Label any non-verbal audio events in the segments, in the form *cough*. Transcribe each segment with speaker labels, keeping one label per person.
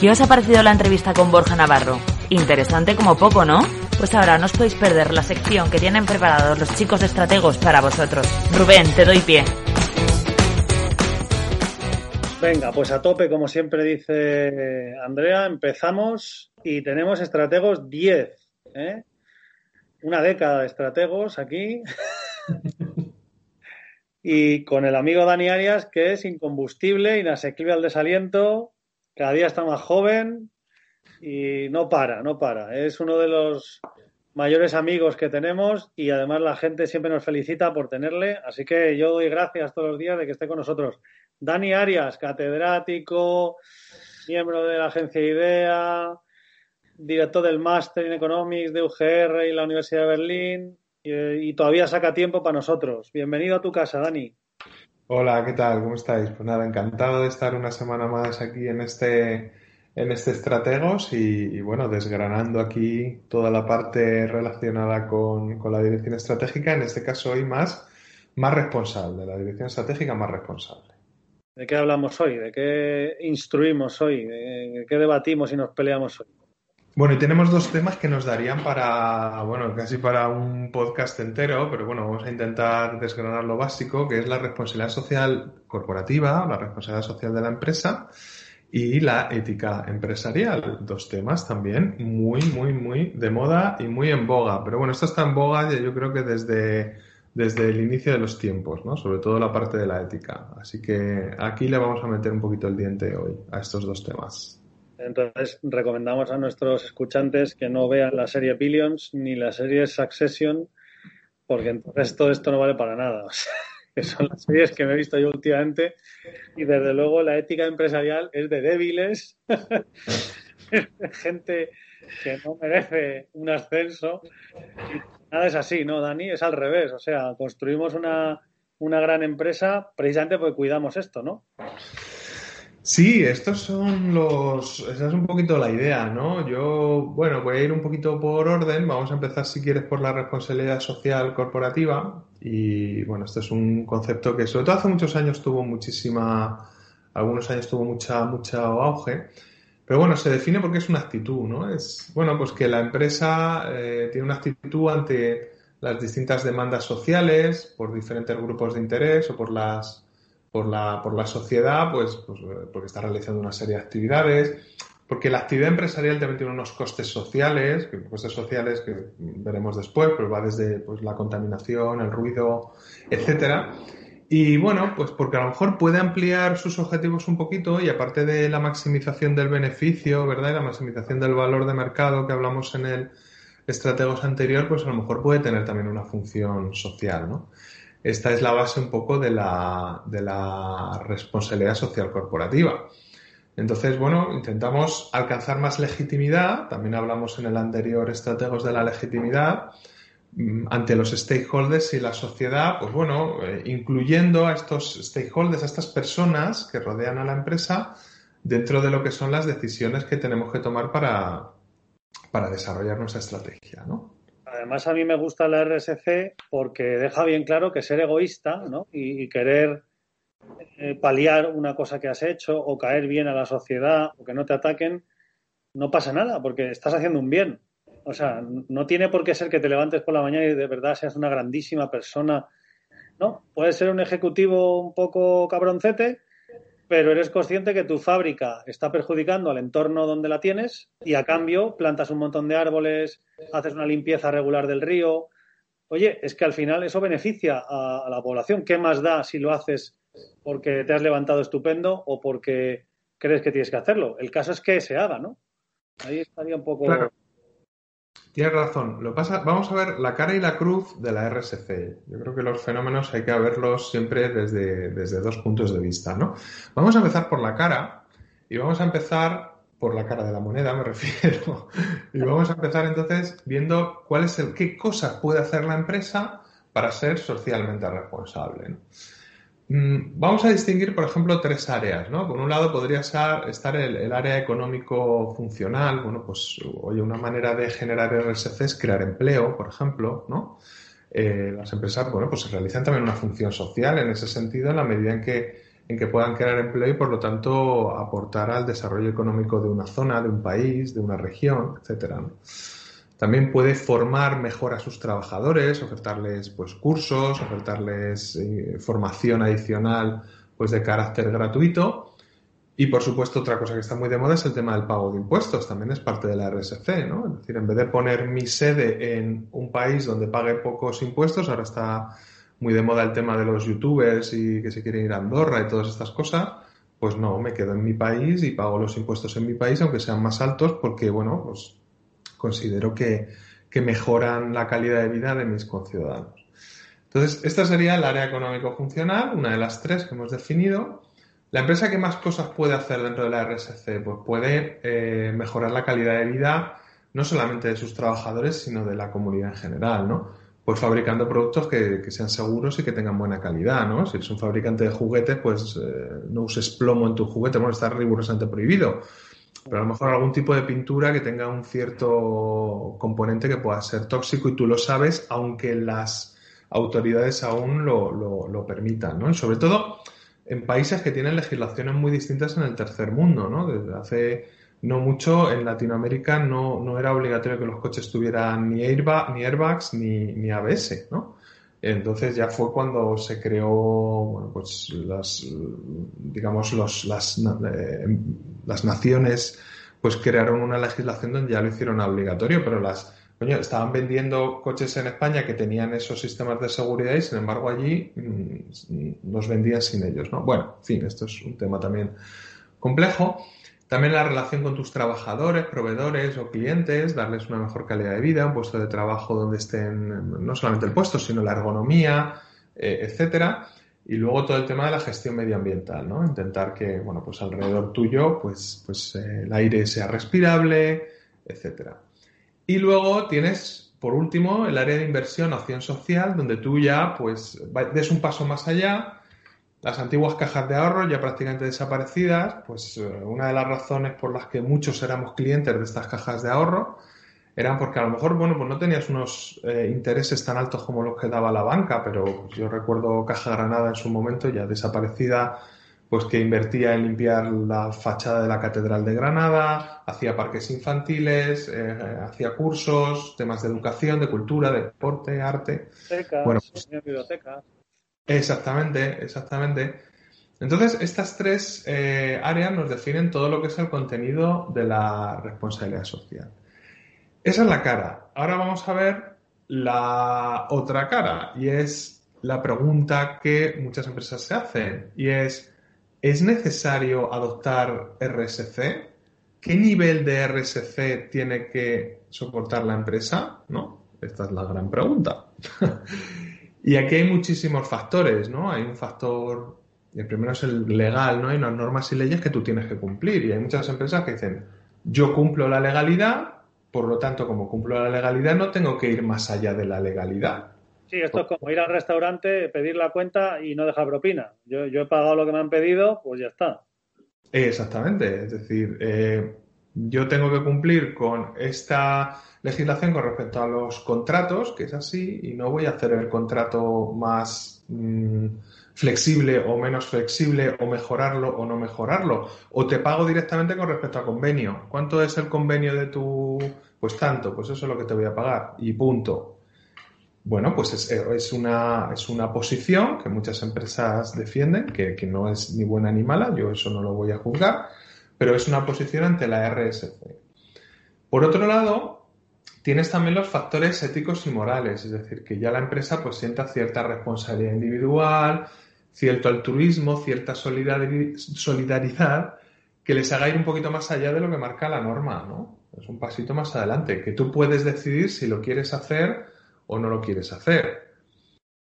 Speaker 1: ¿Qué os ha parecido la entrevista con Borja Navarro? Interesante como poco, ¿no? Pues ahora no os podéis perder la sección que tienen preparados los chicos de estrategos para vosotros. Rubén, te doy pie.
Speaker 2: Venga, pues a tope, como siempre dice Andrea, empezamos y tenemos estrategos 10. ¿eh? Una década de estrategos aquí. *laughs* y con el amigo Dani Arias, que es incombustible, inasequible al desaliento, cada día está más joven y no para, no para. Es uno de los mayores amigos que tenemos y además la gente siempre nos felicita por tenerle, así que yo doy gracias todos los días de que esté con nosotros. Dani Arias, catedrático, miembro de la agencia IDEA, director del máster en Economics de UGR y la Universidad de Berlín y, todavía saca tiempo para nosotros. Bienvenido a tu casa, Dani.
Speaker 3: Hola, ¿qué tal? ¿Cómo estáis? Pues nada, encantado de estar una semana más aquí en este en este Estrategos y, bueno, desgranando aquí toda la parte relacionada con, con, la dirección estratégica, en este caso hoy más, más responsable, la dirección estratégica más responsable.
Speaker 2: ¿De qué hablamos hoy? ¿De qué instruimos hoy? ¿De qué debatimos y nos peleamos hoy?
Speaker 3: Bueno, y tenemos dos temas que nos darían para, bueno, casi para un podcast entero, pero bueno, vamos a intentar desgranar lo básico, que es la responsabilidad social corporativa, la responsabilidad social de la empresa y la ética empresarial. Dos temas también muy, muy, muy de moda y muy en boga. Pero bueno, esto está en boga yo creo que desde desde el inicio de los tiempos, ¿no? sobre todo la parte de la ética. Así que aquí le vamos a meter un poquito el diente hoy a estos dos temas.
Speaker 2: Entonces, recomendamos a nuestros escuchantes que no vean la serie Billions ni la serie Succession, porque entonces todo esto no vale para nada. *laughs* que son las series que me he visto yo últimamente y desde luego la ética empresarial es de débiles, *laughs* gente que no merece un ascenso Nada es así, ¿no, Dani? Es al revés. O sea, construimos una, una gran empresa precisamente porque cuidamos esto, ¿no?
Speaker 3: Sí, estos son los. Esa es un poquito la idea, ¿no? Yo, bueno, voy a ir un poquito por orden. Vamos a empezar, si quieres, por la responsabilidad social corporativa. Y bueno, este es un concepto que, sobre todo hace muchos años, tuvo muchísima. Algunos años tuvo mucha, mucha auge. Pero bueno, se define porque es una actitud, ¿no? Es, bueno, pues que la empresa eh, tiene una actitud ante las distintas demandas sociales, por diferentes grupos de interés o por las por la, por la sociedad, pues, pues porque está realizando una serie de actividades, porque la actividad empresarial también tiene unos costes sociales, costes sociales que veremos después, pero va desde pues, la contaminación, el ruido, etcétera. Y bueno, pues porque a lo mejor puede ampliar sus objetivos un poquito y aparte de la maximización del beneficio, ¿verdad? Y la maximización del valor de mercado que hablamos en el estrategos anterior, pues a lo mejor puede tener también una función social, ¿no? Esta es la base un poco de la, responsabilidad social corporativa. Entonces, bueno, intentamos alcanzar más legitimidad, también hablamos en el anterior estrategos de la legitimidad, Mm, ante los stakeholders y la sociedad, pues bueno, eh, incluyendo a estos stakeholders, a estas personas que rodean a la empresa dentro de lo que son las decisiones que tenemos que tomar para, para desarrollar nuestra estrategia, ¿no?
Speaker 2: Además, a mí me gusta la RSC porque deja bien claro que ser egoísta ¿no? y, querer eh, paliar una cosa que has hecho o caer bien a la sociedad o que no te ataquen, no pasa nada porque estás haciendo un bien. O sea, no tiene por qué ser que te levantes por la mañana y de verdad seas una grandísima persona. No, puedes ser un ejecutivo un poco cabroncete, pero eres consciente que tu fábrica está perjudicando al entorno donde la tienes y a cambio plantas un montón de árboles, haces una limpieza regular del río. Oye, es que al final eso beneficia a, la población. ¿Qué más da si lo haces porque te has levantado estupendo o porque crees que tienes que hacerlo? El caso es que se haga, ¿no? Ahí estaría un poco.
Speaker 3: Tienes razón. Lo pasa, vamos a ver la cara y la cruz de la RSC. Yo creo que los fenómenos hay que verlos siempre desde, desde dos puntos de vista, ¿no? Vamos a empezar por la cara y vamos a empezar por la cara de la moneda, me *laughs* refiero. y vamos a empezar entonces viendo cuál es el, qué cosas puede hacer la empresa para ser socialmente responsable. Mm, vamos a distinguir, por ejemplo, tres áreas. Por un lado podría estar el, área económico funcional, bueno, pues, oye, una manera de generar RSC es crear empleo, por ejemplo. Eh, las empresas, bueno, pues realizan también una función social en ese sentido, en la medida en que en que puedan crear empleo y por lo tanto aportar al desarrollo económico de una zona, de un país, de una región, etcétera. También puede formar mejor a sus trabajadores, ofertarles pues cursos, ofertarles eh, formación adicional pues de carácter gratuito. Y por supuesto, otra cosa que está muy de moda es el tema del pago de impuestos. También es parte de la RSC, ¿no? Es decir, en vez de poner mi sede en un país donde pague pocos impuestos, ahora está muy de moda el tema de los youtubers y que se quieren ir a Andorra y todas estas cosas, pues no, me quedo en mi país y pago los impuestos en mi país, aunque sean más altos, porque, bueno, pues considero que, que mejoran la calidad de vida de mis conciudadanos. Entonces, esta sería el área económico funcional, una de las tres que hemos definido. La empresa que más cosas puede hacer dentro de la RSC, pues puede eh, mejorar la calidad de vida no solamente de sus trabajadores, sino de la comunidad en general, ¿no? pues fabricando productos que, sean seguros y que tengan buena calidad, ¿no? Si eres un fabricante de juguetes, pues eh, no uses plomo en tu juguete, bueno, está rigurosamente prohibido. Pero a lo mejor algún tipo de pintura que tenga un cierto componente que pueda ser tóxico y tú lo sabes, aunque las autoridades aún lo, lo, permitan, ¿no? Sobre todo en países que tienen legislaciones muy distintas en el tercer mundo, ¿no? Desde hace no mucho, en Latinoamérica no, no era obligatorio que los coches tuvieran ni, airbag, ni airbags ni, ni ABS, ¿no? Entonces ya fue cuando se creó, bueno, pues las, digamos, los, las, eh, las naciones pues crearon una legislación donde ya lo hicieron obligatorio, pero las, coño, estaban vendiendo coches en España que tenían esos sistemas de seguridad y sin embargo allí mm, los vendían sin ellos, ¿no? Bueno, en fin, esto es un tema también complejo. También la relación con tus trabajadores, proveedores o clientes, darles una mejor calidad de vida, un puesto de trabajo donde estén no solamente el puesto, sino la ergonomía, eh, etcétera. Y luego todo el tema de la gestión medioambiental, ¿no? Intentar que, bueno, pues alrededor tuyo, pues, pues eh, el aire sea respirable, etcétera. Y luego tienes, por último, el área de inversión, acción social, donde tú ya, pues, des un paso más allá las antiguas cajas de ahorro ya prácticamente desaparecidas, pues eh, una de las razones por las que muchos éramos clientes de estas cajas de ahorro eran porque a lo mejor, bueno, pues no tenías unos eh, intereses tan altos como los que daba la banca, pero pues, yo recuerdo Caja Granada en su momento ya desaparecida, pues que invertía en limpiar la fachada de la Catedral de Granada, hacía parques infantiles, eh, hacía cursos, temas de educación, de cultura, de deporte, arte.
Speaker 2: bueno, pues, bibliotecas.
Speaker 3: Exactamente, exactamente. Entonces, estas tres eh, áreas nos definen todo lo que es el contenido de la responsabilidad social. Esa es la cara. Ahora vamos a ver la otra cara y es la pregunta que muchas empresas se hacen y es, ¿es necesario adoptar RSC? ¿Qué nivel de RSC tiene que soportar la empresa? ¿No? Esta es la gran pregunta. *laughs* Y aquí hay muchísimos factores, ¿no? Hay un factor, el primero es el legal, ¿no? Hay unas normas y leyes que tú tienes que cumplir. Y hay muchas empresas que dicen, yo cumplo la legalidad, por lo tanto, como cumplo la legalidad, no tengo que ir más allá de la legalidad.
Speaker 2: Sí, esto es como ir al restaurante, pedir la cuenta y no dejar propina. Yo, yo he pagado lo que me han pedido, pues ya está.
Speaker 3: Exactamente, es decir, eh, yo tengo que cumplir con esta legislación con respecto a los contratos, que es así, y no voy a hacer el contrato más mm, flexible o menos flexible, o mejorarlo o no mejorarlo. O te pago directamente con respecto a convenio. ¿Cuánto es el convenio de tu...? Pues tanto, pues eso es lo que te voy a pagar. Y punto. Bueno, pues es, es, una, es una posición que muchas empresas defienden, que, que no es ni buena ni mala, yo eso no lo voy a juzgar, pero es una posición ante la RSC. Por otro lado, Tienes también los factores éticos y morales, es decir, que ya la empresa pues sienta cierta responsabilidad individual, cierto altruismo, cierta solidaridad que les haga ir un poquito más allá de lo que marca la norma, ¿no? Es un pasito más adelante, que tú puedes decidir si lo quieres hacer o no lo quieres hacer.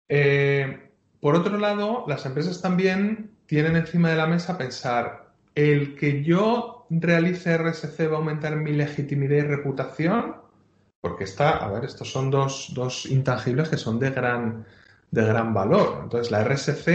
Speaker 3: Eh, por otro lado, las empresas también tienen encima de la mesa pensar, el que yo realice RSC va a aumentar mi legitimidad y reputación, porque está, a ver, estos son dos, dos intangibles que son de gran, de gran valor. Entonces, la RSC,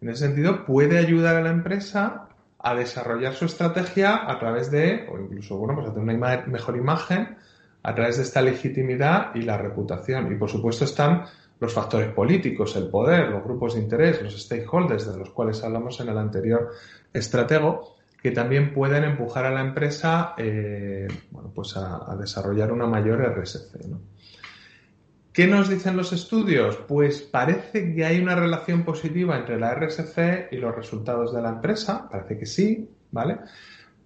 Speaker 3: en ese sentido, puede ayudar a la empresa a desarrollar su estrategia a través de, o incluso, bueno, pues a tener una mejor imagen a través de esta legitimidad y la reputación. Y por supuesto están los factores políticos, el poder, los grupos de interés, los stakeholders de los cuales hablamos en el anterior estratego, que también pueden empujar a la empresa eh, bueno, pues a, desarrollar una mayor RSC. ¿Qué nos dicen los estudios? Pues parece que hay una relación positiva entre la RSC y los resultados de la empresa, parece que sí, ¿vale?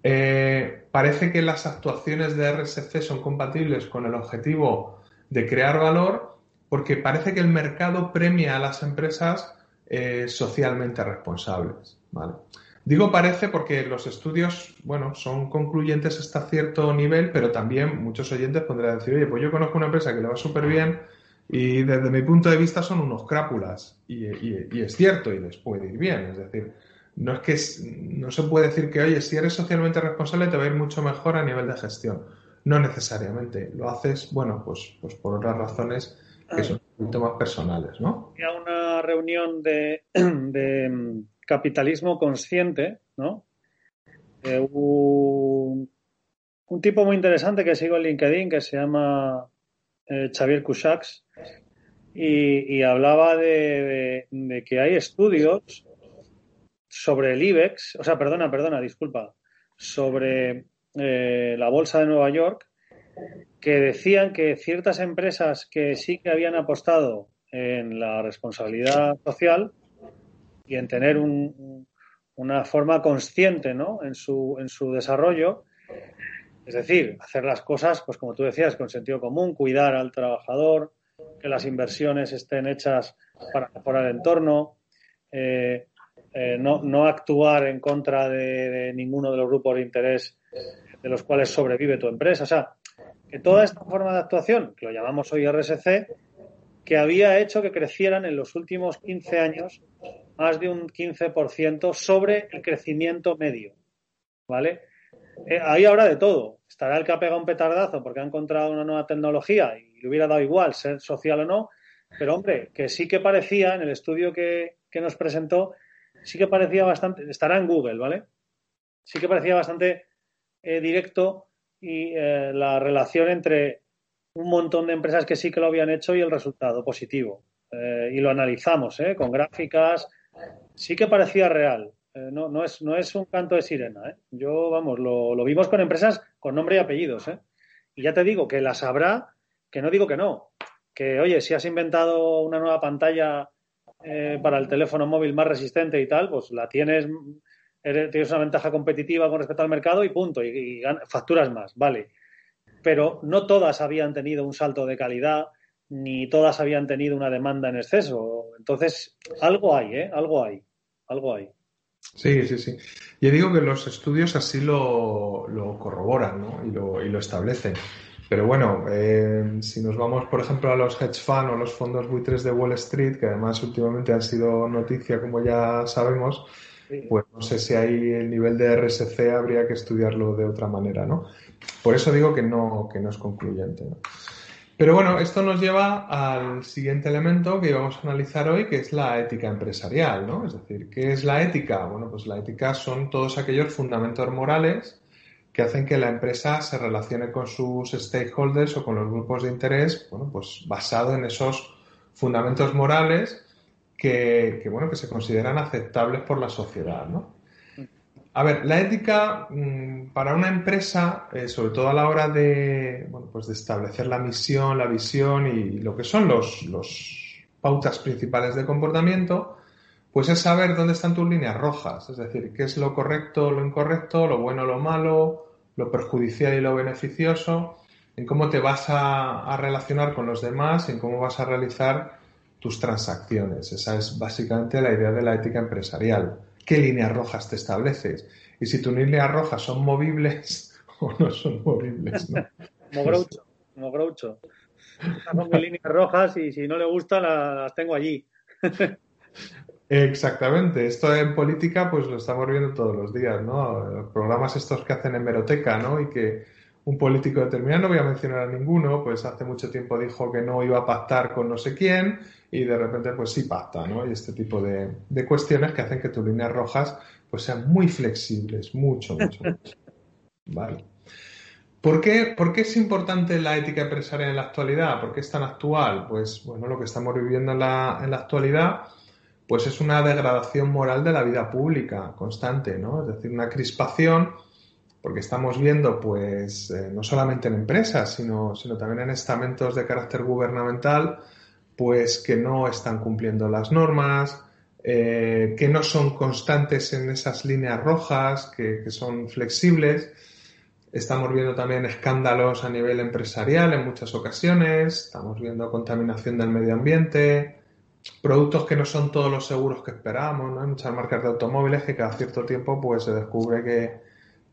Speaker 3: Eh, parece que las actuaciones de RSC son compatibles con el objetivo de crear valor porque parece que el mercado premia a las empresas eh, socialmente responsables. Digo parece porque los estudios, bueno, son concluyentes hasta cierto nivel, pero también muchos oyentes podrán decir, oye, pues yo conozco una empresa que le va súper bien y desde mi punto de vista son unos crápulas. Y, y, es cierto, y les puede ir bien. Es decir, no es que no se puede decir que, oye, si eres socialmente responsable te va a ir mucho mejor a nivel de gestión. No necesariamente. Lo haces, bueno, pues, pues por otras razones que son un poquito más personales, ¿no?
Speaker 2: Había una reunión de, *clears throat* capitalismo consciente, ¿no? un, tipo muy interesante que sigo en LinkedIn que se llama eh, Xavier Cusax y, hablaba de, que hay estudios sobre el IBEX, o sea, perdona, perdona, disculpa, sobre eh, la bolsa de Nueva York, que decían que ciertas empresas que sí que habían apostado en la responsabilidad social y en tener una forma consciente ¿no? en, su, en su desarrollo, es decir, hacer las cosas, pues como tú decías, con sentido común, cuidar al trabajador, que las inversiones estén hechas para mejorar el entorno, eh, eh, no, no, actuar en contra de, ninguno de los grupos de interés de los cuales sobrevive tu empresa. O sea, que toda esta forma de actuación, que lo llamamos hoy RSC, que había hecho que crecieran en los últimos 15 años más de un 15% sobre el crecimiento medio. ¿Vale? Eh, ahí habrá de todo. Estará el que ha pegado un petardazo porque ha encontrado una nueva tecnología y le hubiera dado igual ser social o no. Pero, hombre, que sí que parecía, en el estudio que, nos presentó, sí que parecía bastante, estará en Google, ¿vale? Sí que parecía bastante eh, directo y eh, la relación entre un montón de empresas que sí que lo habían hecho y el resultado positivo. y lo analizamos con gráficas. Sí que parecía real. Eh, no, no, es, no es un canto de sirena. ¿eh? Yo, vamos, lo, vimos con empresas con nombre y apellidos. ¿eh? Y ya te digo que las habrá, que no digo que no. Que, oye, si has inventado una nueva pantalla para el teléfono móvil más resistente y tal, pues la tienes, tienes una ventaja competitiva con respecto al mercado y punto, y, facturas más, vale. Pero no todas habían tenido un salto de calidad, ni todas habían tenido una demanda en exceso. Entonces, algo hay, ¿eh? Algo hay, algo hay.
Speaker 3: Sí, sí, sí. Yo digo que los estudios así lo, corroboran ¿no? y, lo, y lo establecen. Pero bueno, eh, si nos vamos, por ejemplo, a los hedge funds o los fondos buitres de Wall Street, que además últimamente han sido noticia, como ya sabemos, pues no sé si ahí el nivel de RSC habría que estudiarlo de otra manera, ¿no? Por eso digo que no, que no es concluyente. ¿no? Pero bueno, esto nos lleva al siguiente elemento que íbamos a analizar hoy, que es la ética empresarial, ¿no? Es decir, ¿qué es la ética? Bueno, pues la ética son todos aquellos fundamentos morales que hacen que la empresa se relacione con sus stakeholders o con los grupos de interés, bueno, pues basado en esos fundamentos morales que, que bueno, que se consideran aceptables por la sociedad, ¿no? A ver, la ética mm, para una empresa, eh, sobre todo a la hora de, bueno, pues de establecer la misión, la visión y lo que son los, los pautas principales de comportamiento, pues es saber dónde están tus líneas rojas, es decir, qué es lo correcto, lo incorrecto, lo bueno, lo malo, lo perjudicial y lo beneficioso, en cómo te vas a, a relacionar con los demás, en cómo vas a realizar tus transacciones. Esa es básicamente la idea de la ética empresarial qué líneas rojas te estableces y si tus líneas rojas son movibles *laughs* o no son movibles. ¿no?
Speaker 2: como Groucho, como Groucho. son mis líneas rojas y si no le gustan las tengo allí.
Speaker 3: Exactamente, esto en política pues lo estamos viendo todos los días, ¿no? Programas estos que hacen hemeroteca, ¿no? Y que un político determinado, no voy a mencionar a ninguno, pues hace mucho tiempo dijo que no iba a pactar con no sé quién y de repente pues sí pacta, ¿no? Y este tipo de, cuestiones que hacen que tus líneas rojas pues sean muy flexibles, mucho, mucho, mucho. *laughs* Vale. ¿Por qué, ¿Por qué, es importante la ética empresarial en la actualidad? ¿Por qué es tan actual? Pues bueno, lo que estamos viviendo en la, en la actualidad pues es una degradación moral de la vida pública constante, ¿no? Es decir, una crispación, porque estamos viendo, pues, eh, no solamente en empresas, sino, sino también en estamentos de carácter gubernamental, pues que no están cumpliendo las normas, eh, que no son constantes en esas líneas rojas, que, que son flexibles. Estamos viendo también escándalos a nivel empresarial en muchas ocasiones, estamos viendo contaminación del medio ambiente, productos que no son todos los seguros que esperamos, ¿no? Hay muchas marcas de automóviles que cada cierto tiempo pues se descubre que,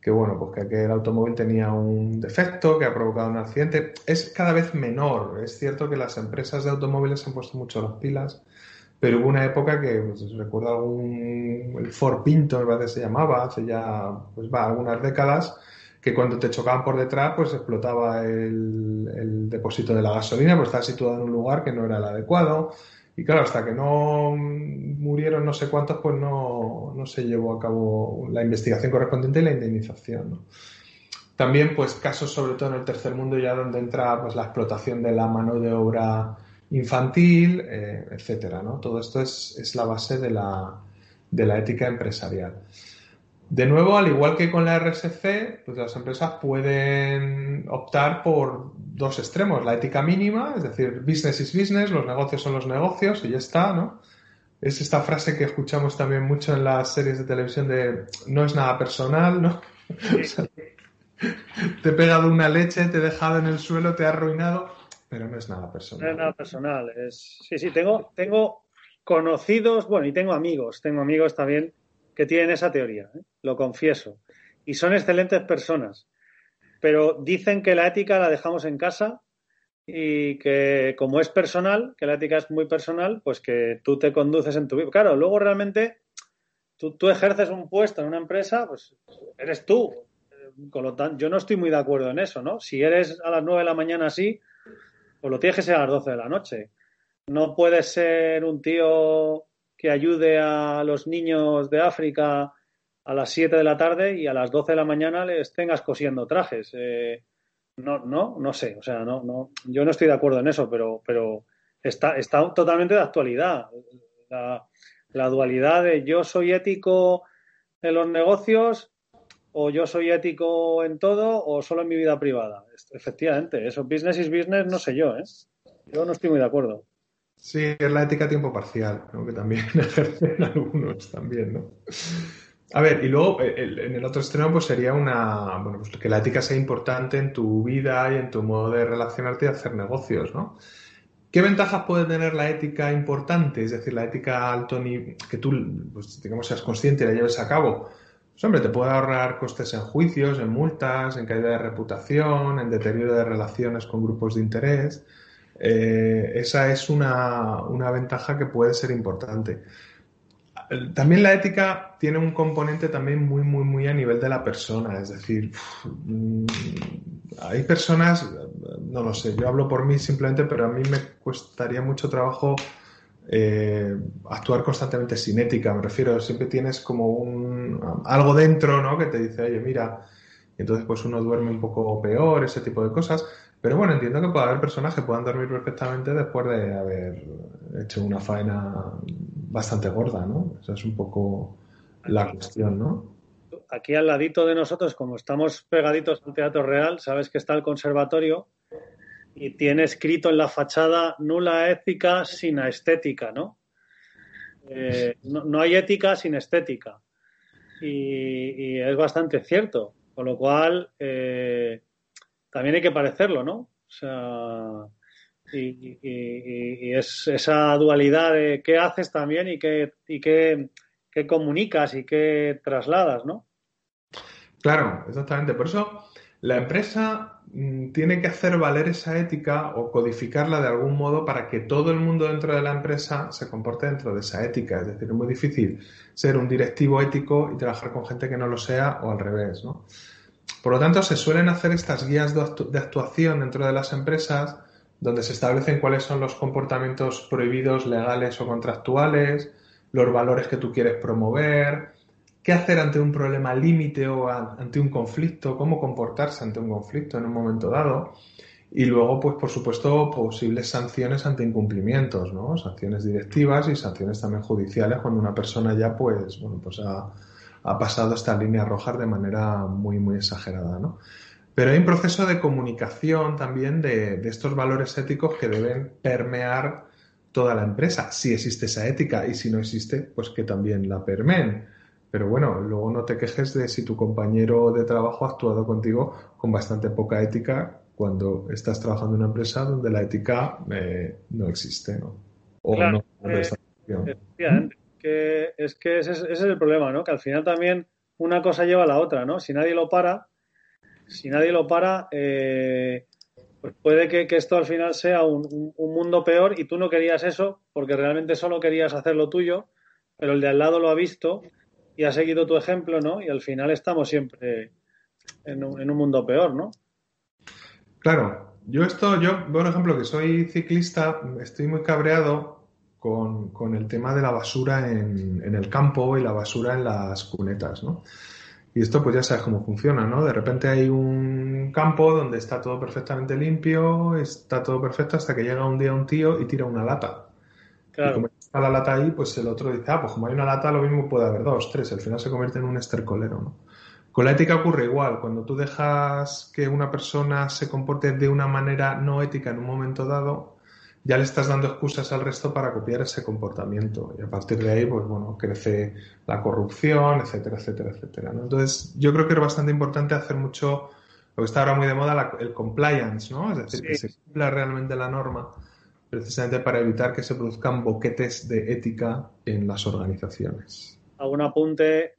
Speaker 3: que bueno, pues que el automóvil tenía un defecto que ha provocado un accidente. Es cada vez menor. Es cierto que las empresas de automóviles han puesto mucho las pilas, pero hubo una época que, pues, recuerdo algún, el Ford Pinto, me parece que se llamaba, hace ya, pues va, algunas décadas, que cuando te chocaban por detrás, pues explotaba el, el depósito de la gasolina, pues estaba situado en un lugar que no era el adecuado y claro, hasta que no murieron no sé cuántos, pues no, se llevó a cabo la investigación correspondiente y la indemnización. También, pues casos sobre todo en el tercer mundo ya donde entra pues, la explotación de la mano de obra infantil, eh, etcétera. ¿no? Todo esto es, es la base de la, de la ética empresarial. De nuevo, al igual que con la RSC, pues las empresas pueden optar por dos extremos. La ética mínima, es decir, business is business, los negocios son los negocios y ya está, ¿no? Es esta frase que escuchamos también mucho en las series de televisión de no es nada personal, ¿no? *laughs* te he pegado una leche, te he dejado en el suelo, te he arruinado, pero no es nada personal.
Speaker 2: No es nada personal. Es... Sí, sí, tengo, tengo conocidos, bueno, y tengo amigos, tengo amigos también que tienen esa teoría, ¿eh? lo confieso. Y son excelentes personas. Pero dicen que la ética la dejamos en casa y que como es personal, que la ética es muy personal, pues que tú te conduces en tu vida. Claro, luego realmente tú, tú ejerces un puesto en una empresa, pues eres tú. Con lo tanto, yo no estoy muy de acuerdo en eso, ¿no? Si eres a las 9 de la mañana así, pues lo tienes que ser a las 12 de la noche. No puedes ser un tío que ayude a los niños de África a las 7 de la tarde y a las 12 de la mañana les tengas cosiendo trajes. Eh, no, no, no sé, o sea, no, no, yo no estoy de acuerdo en eso, pero, pero está, está totalmente de actualidad. La, la dualidad de yo soy ético en los negocios o yo soy ético en todo o solo en mi vida privada. Efectivamente, eso business is business, no sé yo, ¿eh? Yo no estoy muy de acuerdo.
Speaker 3: Sí, es la ética a tiempo parcial, aunque también *laughs* ejercen algunos también, ¿no? A ver, y luego eh, en el otro extremo pues sería una, bueno, pues que la ética sea importante en tu vida y en tu modo de relacionarte y hacer negocios, ¿no? ¿Qué ventajas puede tener la ética importante? Es decir, la ética alto nivel, que tú, pues, digamos, seas consciente y la lleves a cabo. Pues hombre, te puede ahorrar costes en juicios, en multas, en caída de reputación, en deterioro de relaciones con grupos de interés. Eh, esa es una, ventaja que puede ser importante. También la ética tiene un componente también muy, muy, muy a nivel de la persona. Es decir, mm, hay personas, no lo sé, yo hablo por mí simplemente, pero a mí me costaría mucho trabajo eh, actuar constantemente sin ética. Me refiero, siempre tienes como un algo dentro, ¿no? Que te dice, oye, mira, entonces pues uno duerme un poco peor, ese tipo de cosas. Pero bueno, entiendo que puede haber personas que puedan dormir perfectamente después de haber hecho una faena bastante gorda, ¿no? Esa es un poco la cuestión, ¿no?
Speaker 2: Aquí al ladito de nosotros, como estamos pegaditos al Teatro Real, sabes que está el conservatorio y tiene escrito en la fachada nula ética sin estética, ¿no? Eh, no, hay ética sin estética. Y, es bastante cierto. Con lo cual, eh, también hay que parecerlo, ¿no? O sea, y, es esa dualidad de qué haces también y qué, y qué, comunicas y qué trasladas, ¿no?
Speaker 3: Claro, exactamente. Por eso la empresa mm, tiene que hacer valer esa ética o codificarla de algún modo para que todo el mundo dentro de la empresa se comporte dentro de esa ética. Es decir, es muy difícil ser un directivo ético y trabajar con gente que no lo sea o al revés, ¿no? Por lo tanto, se suelen hacer estas guías de actuación dentro de las empresas donde se establecen cuáles son los comportamientos prohibidos legales o contractuales, los valores que tú quieres promover, qué hacer ante un problema límite o ante un conflicto, cómo comportarse ante un conflicto en un momento dado. Y luego, pues por supuesto, posibles sanciones ante incumplimientos, ¿no? Sanciones directivas y sanciones también judiciales cuando una persona ya, pues, bueno, pues ha, ha pasado estas líneas rojas de manera muy, muy exagerada, ¿no? Pero hay un proceso de comunicación también de, estos valores éticos que deben permear toda la empresa, si existe esa ética y si no existe, pues que también la permeen. Pero bueno, luego no te quejes de si tu compañero de trabajo ha actuado contigo con bastante poca ética cuando estás trabajando en una empresa donde la ética eh, no existe, ¿no? O no.
Speaker 2: Eh, es que ese, es el problema, ¿no? Que al final también una cosa lleva a la otra, ¿no? Si nadie lo para, si nadie lo para, eh, pues puede que, esto al final sea un, mundo peor y tú no querías eso porque realmente solo querías hacer lo tuyo, pero el de al lado lo ha visto y ha seguido tu ejemplo, ¿no? Y al final estamos siempre en un, mundo peor, ¿no?
Speaker 3: Claro, yo esto, yo, por ejemplo, que soy ciclista, estoy muy cabreado con, con el tema de la basura en, en, el campo y la basura en las cunetas, ¿no? Y esto pues ya sabes cómo funciona, ¿no? De repente hay un campo donde está todo perfectamente limpio, está todo perfecto hasta que llega un día un tío y tira una lata. Claro. Y como está la lata ahí, pues el otro dice, ah, pues como hay una lata, lo mismo puede haber dos, tres. Al final se convierte en un estercolero, ¿no? Con la ética ocurre igual. Cuando tú dejas que una persona se comporte de una manera no ética en un momento dado, ya le estás dando excusas al resto para copiar ese comportamiento. Y a partir de ahí, pues bueno, crece la corrupción, etcétera, etcétera, etcétera. Entonces, yo creo que es bastante importante hacer mucho, lo que está ahora muy de moda, el compliance, ¿no? Es decir, que se cumpla realmente la norma, precisamente para evitar que se produzcan boquetes de ética en las organizaciones.
Speaker 2: ¿Algún apunte?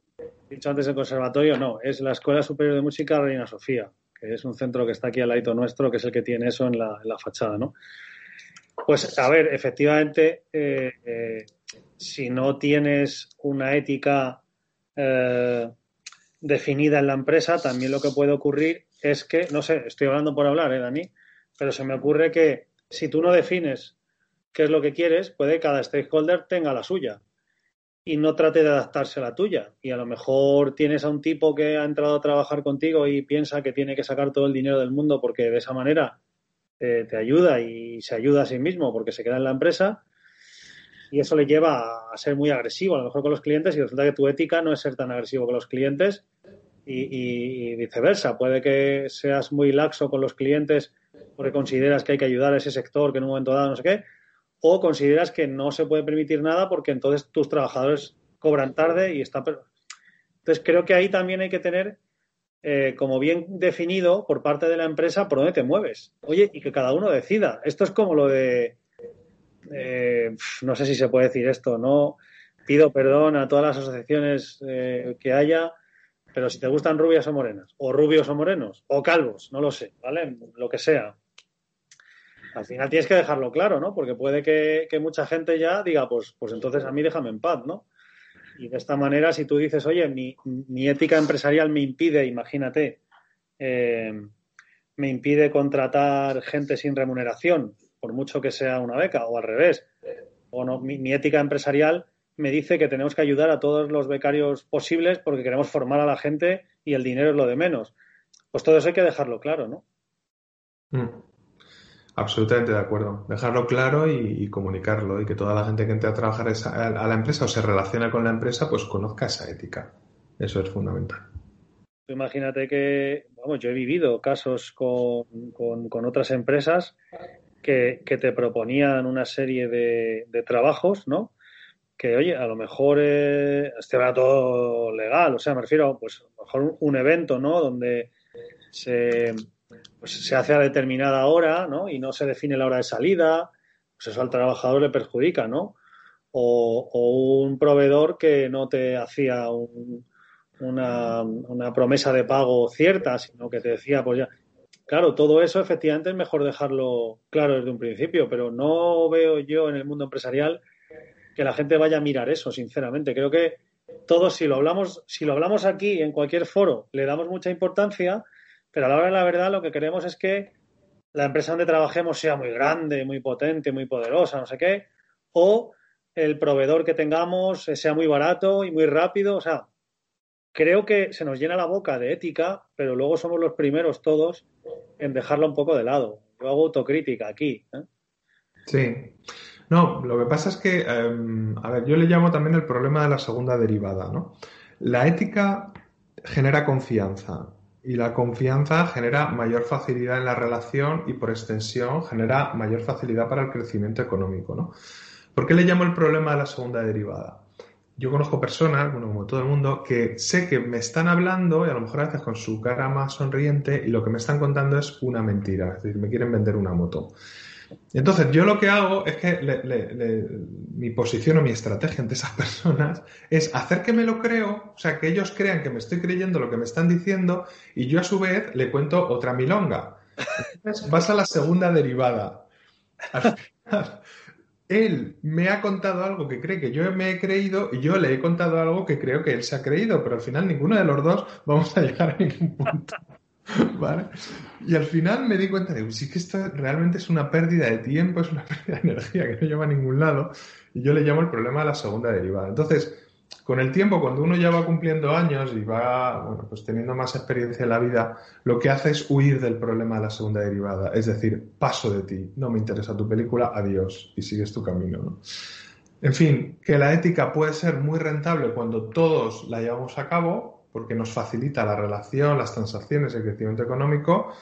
Speaker 2: Dicho antes el conservatorio, no, es la Escuela Superior de Música Reina Sofía, que es un centro que está aquí al lado nuestro, que es el que tiene eso en la, en la fachada, ¿no? Pues a ver, efectivamente, eh, eh, si no tienes una ética eh, definida en la empresa, también lo que puede ocurrir es que, no sé, estoy hablando por hablar, ¿eh, Dani? Pero se me ocurre que si tú no defines qué es lo que quieres, puede que cada stakeholder tenga la suya y no trate de adaptarse a la tuya. Y a lo mejor tienes a un tipo que ha entrado a trabajar contigo y piensa que tiene que sacar todo el dinero del mundo porque de esa manera te ayuda y se ayuda a sí mismo porque se queda en la empresa y eso le lleva a ser muy agresivo a lo mejor con los clientes y resulta que tu ética no es ser tan agresivo con los clientes y, viceversa. Puede que seas muy laxo con los clientes porque consideras que hay que ayudar a ese sector que en un momento dado no sé qué o consideras que no se puede permitir nada porque entonces tus trabajadores cobran tarde y está... Entonces creo que ahí también hay que tener eh, como bien definido por parte de la empresa por dónde te mueves. Oye, y que cada uno decida. Esto es como lo de, eh, no sé si se puede decir esto, no pido perdón a todas las asociaciones eh, que haya, pero si te gustan rubias o morenas, o rubios o morenos, o calvos, no lo sé, ¿vale? Lo que sea. Al final tienes que dejarlo claro, ¿no? Porque puede que, que mucha gente ya diga, pues, pues entonces a mí déjame en paz, ¿no? Y de esta manera, si tú dices, oye, mi, ética empresarial me impide, imagínate, eh, me impide contratar gente sin remuneración, por mucho que sea una beca, o al revés, o no, mi, ética empresarial me dice que tenemos que ayudar a todos los becarios posibles porque queremos formar a la gente y el dinero es lo de menos. Pues todo eso hay que dejarlo claro, ¿no?
Speaker 3: Mm. Absolutamente de acuerdo. Dejarlo claro y, comunicarlo y que toda la gente que entre a trabajar a la empresa o se relaciona con la empresa, pues conozca esa ética. Eso es fundamental.
Speaker 2: Imagínate que, vamos, yo he vivido casos con, con, otras empresas que, que, te proponían una serie de, trabajos, ¿no? Que, oye, a lo mejor eh, este era todo legal, o sea, me refiero, pues, a lo mejor un evento, ¿no? Donde se, pues se hace a determinada hora, ¿no? Y no se define la hora de salida, pues eso al trabajador le perjudica, ¿no? O, un proveedor que no te hacía una, una, promesa de pago cierta, sino que te decía, pues ya. Claro, todo eso efectivamente es mejor dejarlo claro desde un principio, pero no veo yo en el mundo empresarial que la gente vaya a mirar eso, sinceramente. Creo que todos, si lo hablamos, si lo hablamos aquí en cualquier foro, le damos mucha importancia, pero a la hora de la verdad lo que queremos es que la empresa donde trabajemos sea muy grande, muy potente, muy poderosa, no sé qué, o el proveedor que tengamos sea muy barato y muy rápido. O sea, creo que se nos llena la boca de ética, pero luego somos los primeros todos en dejarlo un poco de lado. Yo hago autocrítica aquí. ¿eh?
Speaker 3: Sí. No, lo que pasa es que, em, a ver, yo le llamo también el problema de la segunda derivada, ¿no? La ética genera confianza y la confianza genera mayor facilidad en la relación y por extensión genera mayor facilidad para el crecimiento económico, ¿no? ¿Por qué le llamo el problema de la segunda derivada? Yo conozco personas, bueno, como todo el mundo, que sé que me están hablando y a lo mejor a veces con su cara más sonriente y lo que me están contando es una mentira, es decir, me quieren vender una moto. Entonces, yo lo que hago es que mi posición o mi estrategia ante esas *laughs* personas es hacer que me lo creo, o sea, que ellos crean que me estoy creyendo lo que me están diciendo y yo a su vez le cuento otra milonga. Entonces, *laughs* vas a la segunda derivada. él me ha contado algo que cree que yo me he creído y yo le he contado algo que creo que él se ha creído, pero al final ninguno de los dos vamos a llegar a ningún punto. *laughs* Y al final me di cuenta de, sí que esto realmente es una pérdida de tiempo, es una *laughs* pérdida de energía que no lleva a ningún lado. Y yo le llamo el problema de la segunda derivada. Entonces, con el tiempo, cuando uno ya va cumpliendo años y va, bueno, pues teniendo más experiencia en la vida, lo que hace es huir del problema de la segunda derivada. Es decir, paso de ti, no me interesa tu película, adiós, y sigues tu camino, ¿no? En fin, que la ética puede ser muy rentable cuando todos la llevamos a cabo, porque nos facilita la relación, las transacciones, el crecimiento económico,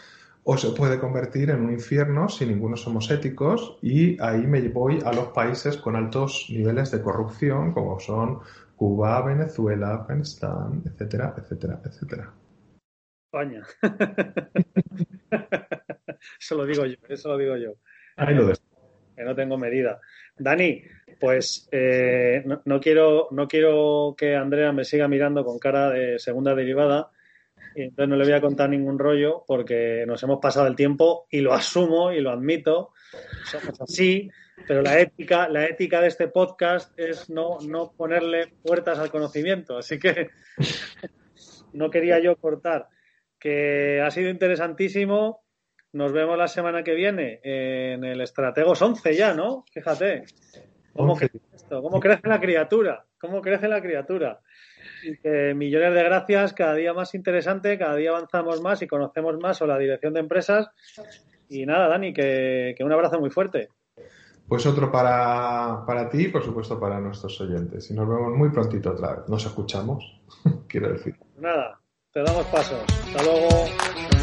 Speaker 3: o se puede convertir en un infierno si ninguno somos éticos y ahí me voy a los países con altos niveles de corrupción como son Cuba, Venezuela, Afganistán, etcétera, etcétera, etcétera.
Speaker 2: España. *laughs* eso lo digo yo, eso lo digo yo.
Speaker 3: Ahí lo
Speaker 2: Que no tengo medida. Dani, pues eh, no, quiero, no quiero que Andrea me siga mirando con cara de segunda derivada y entonces no le voy a contar ningún rollo porque nos hemos pasado el tiempo y lo asumo y lo admito. Somos así, pero la ética, la ética de este podcast es no, no ponerle puertas al conocimiento. Así que *laughs* no quería yo cortar. Que ha sido interesantísimo nos vemos la semana que viene en el Estrategos 11 ya, ¿no? Fíjate. ¿Cómo, crece, esto? ¿Cómo crece la criatura? ¿Cómo crece la criatura? Y que millones de gracias, cada día más interesante, cada día avanzamos más y conocemos más sobre la dirección de empresas. Y nada, Dani, que, un abrazo muy fuerte.
Speaker 3: Pues otro para, para ti y por supuesto para nuestros oyentes. Y nos vemos muy prontito otra vez. Nos escuchamos, *laughs* quiero decir.
Speaker 2: Nada, te damos paso. Hasta luego.